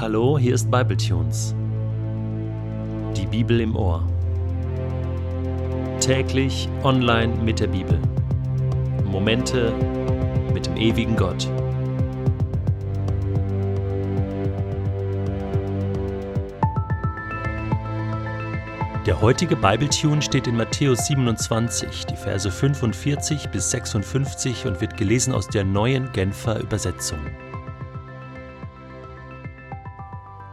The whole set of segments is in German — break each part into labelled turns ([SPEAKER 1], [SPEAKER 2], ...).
[SPEAKER 1] Hallo, hier ist Bibletunes. Die Bibel im Ohr. Täglich online mit der Bibel. Momente mit dem ewigen Gott. Der heutige Bibletune steht in Matthäus 27, die Verse 45 bis 56 und wird gelesen aus der neuen Genfer Übersetzung.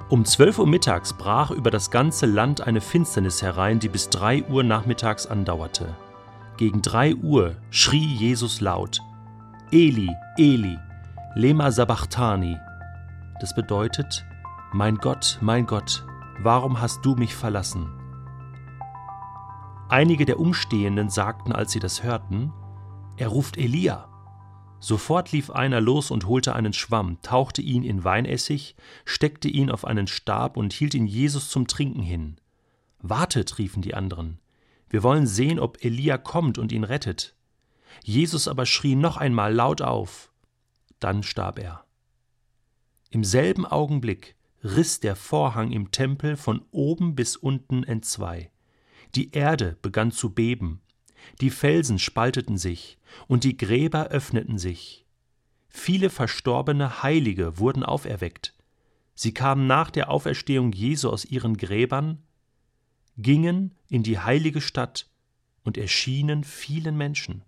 [SPEAKER 1] Um 12 Uhr mittags brach über das ganze Land eine Finsternis herein, die bis 3 Uhr nachmittags andauerte. Gegen 3 Uhr schrie Jesus laut: Eli, Eli, lema sabachthani. Das bedeutet: Mein Gott, mein Gott, warum hast du mich verlassen? Einige der Umstehenden sagten, als sie das hörten: Er ruft Elia. Sofort lief einer los und holte einen Schwamm, tauchte ihn in Weinessig, steckte ihn auf einen Stab und hielt ihn Jesus zum Trinken hin. Wartet, riefen die anderen. Wir wollen sehen, ob Elia kommt und ihn rettet. Jesus aber schrie noch einmal laut auf. Dann starb er. Im selben Augenblick riss der Vorhang im Tempel von oben bis unten entzwei. Die Erde begann zu beben, die Felsen spalteten sich, und die Gräber öffneten sich. Viele verstorbene Heilige wurden auferweckt. Sie kamen nach der Auferstehung Jesu aus ihren Gräbern, gingen in die heilige Stadt und erschienen vielen Menschen.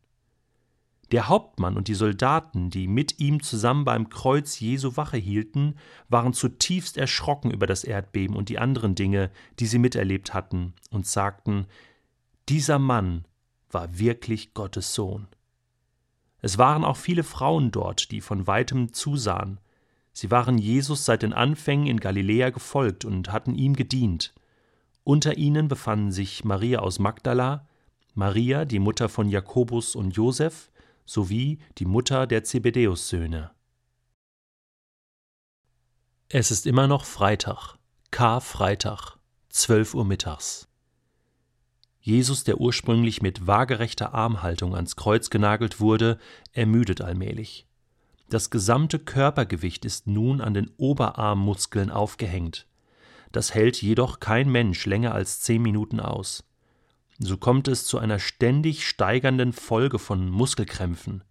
[SPEAKER 1] Der Hauptmann und die Soldaten, die mit ihm zusammen beim Kreuz Jesu Wache hielten, waren zutiefst erschrocken über das Erdbeben und die anderen Dinge, die sie miterlebt hatten, und sagten Dieser Mann war wirklich Gottes Sohn. Es waren auch viele Frauen dort, die von weitem zusahen. Sie waren Jesus seit den Anfängen in Galiläa gefolgt und hatten ihm gedient. Unter ihnen befanden sich Maria aus Magdala, Maria, die Mutter von Jakobus und Josef, sowie die Mutter der Zebedäus-Söhne. Es ist immer noch Freitag, Karfreitag, 12 Uhr mittags. Jesus, der ursprünglich mit waagerechter Armhaltung ans Kreuz genagelt wurde, ermüdet allmählich. Das gesamte Körpergewicht ist nun an den Oberarmmuskeln aufgehängt. Das hält jedoch kein Mensch länger als zehn Minuten aus. So kommt es zu einer ständig steigernden Folge von Muskelkrämpfen.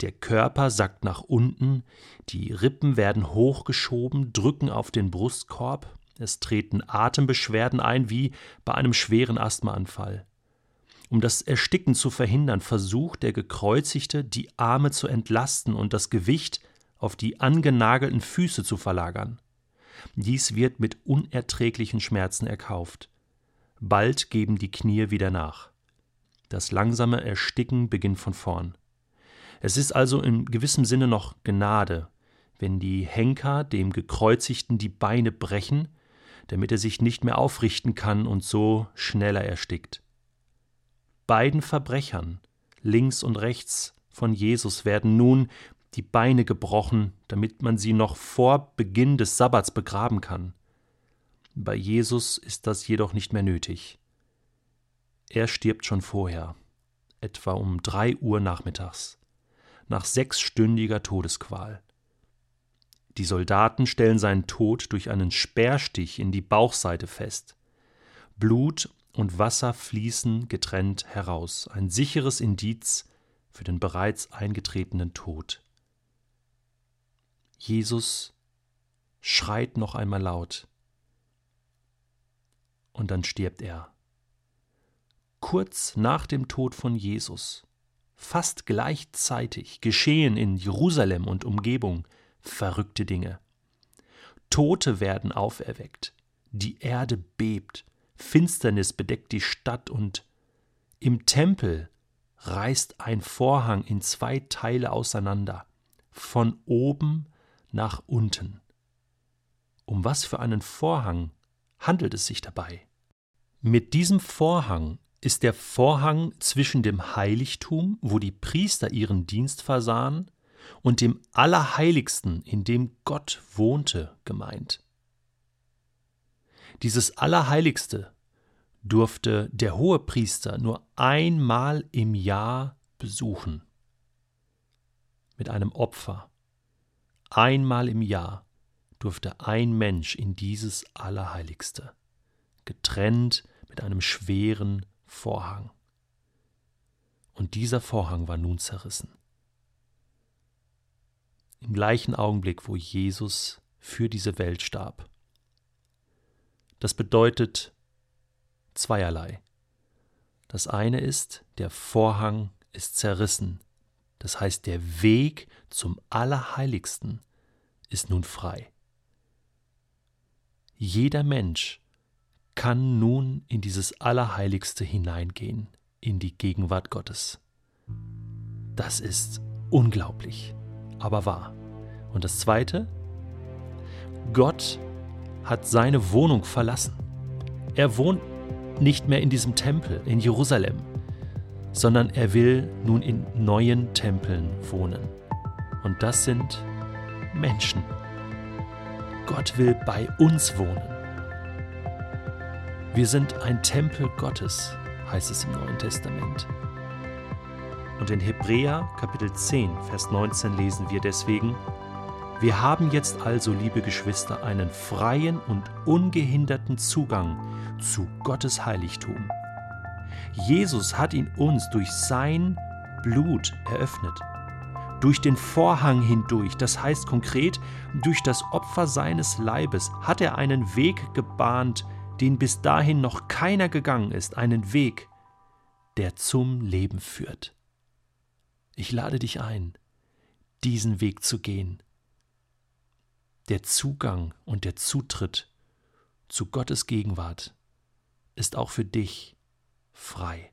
[SPEAKER 1] Der Körper sackt nach unten, die Rippen werden hochgeschoben, drücken auf den Brustkorb, es treten Atembeschwerden ein wie bei einem schweren Asthmaanfall. Um das Ersticken zu verhindern, versucht der Gekreuzigte, die Arme zu entlasten und das Gewicht auf die angenagelten Füße zu verlagern. Dies wird mit unerträglichen Schmerzen erkauft. Bald geben die Knie wieder nach. Das langsame Ersticken beginnt von vorn. Es ist also in gewissem Sinne noch Gnade, wenn die Henker dem Gekreuzigten die Beine brechen damit er sich nicht mehr aufrichten kann und so schneller erstickt. Beiden Verbrechern, links und rechts von Jesus, werden nun die Beine gebrochen, damit man sie noch vor Beginn des Sabbats begraben kann. Bei Jesus ist das jedoch nicht mehr nötig. Er stirbt schon vorher, etwa um drei Uhr nachmittags, nach sechsstündiger Todesqual. Die Soldaten stellen seinen Tod durch einen Speerstich in die Bauchseite fest. Blut und Wasser fließen getrennt heraus, ein sicheres Indiz für den bereits eingetretenen Tod. Jesus schreit noch einmal laut, und dann stirbt er. Kurz nach dem Tod von Jesus, fast gleichzeitig, geschehen in Jerusalem und Umgebung verrückte Dinge. Tote werden auferweckt, die Erde bebt, Finsternis bedeckt die Stadt und im Tempel reißt ein Vorhang in zwei Teile auseinander, von oben nach unten. Um was für einen Vorhang handelt es sich dabei? Mit diesem Vorhang ist der Vorhang zwischen dem Heiligtum, wo die Priester ihren Dienst versahen, und dem Allerheiligsten, in dem Gott wohnte, gemeint. Dieses Allerheiligste durfte der Hohepriester nur einmal im Jahr besuchen. Mit einem Opfer. Einmal im Jahr durfte ein Mensch in dieses Allerheiligste, getrennt mit einem schweren Vorhang. Und dieser Vorhang war nun zerrissen. Im gleichen Augenblick, wo Jesus für diese Welt starb. Das bedeutet zweierlei. Das eine ist, der Vorhang ist zerrissen. Das heißt, der Weg zum Allerheiligsten ist nun frei. Jeder Mensch kann nun in dieses Allerheiligste hineingehen, in die Gegenwart Gottes. Das ist unglaublich, aber wahr. Und das Zweite, Gott hat seine Wohnung verlassen. Er wohnt nicht mehr in diesem Tempel in Jerusalem, sondern er will nun in neuen Tempeln wohnen. Und das sind Menschen. Gott will bei uns wohnen. Wir sind ein Tempel Gottes, heißt es im Neuen Testament. Und in Hebräer Kapitel 10, Vers 19 lesen wir deswegen, wir haben jetzt also, liebe Geschwister, einen freien und ungehinderten Zugang zu Gottes Heiligtum. Jesus hat ihn uns durch sein Blut eröffnet. Durch den Vorhang hindurch, das heißt konkret, durch das Opfer seines Leibes, hat er einen Weg gebahnt, den bis dahin noch keiner gegangen ist, einen Weg, der zum Leben führt. Ich lade dich ein, diesen Weg zu gehen der Zugang und der Zutritt zu Gottes Gegenwart ist auch für dich frei.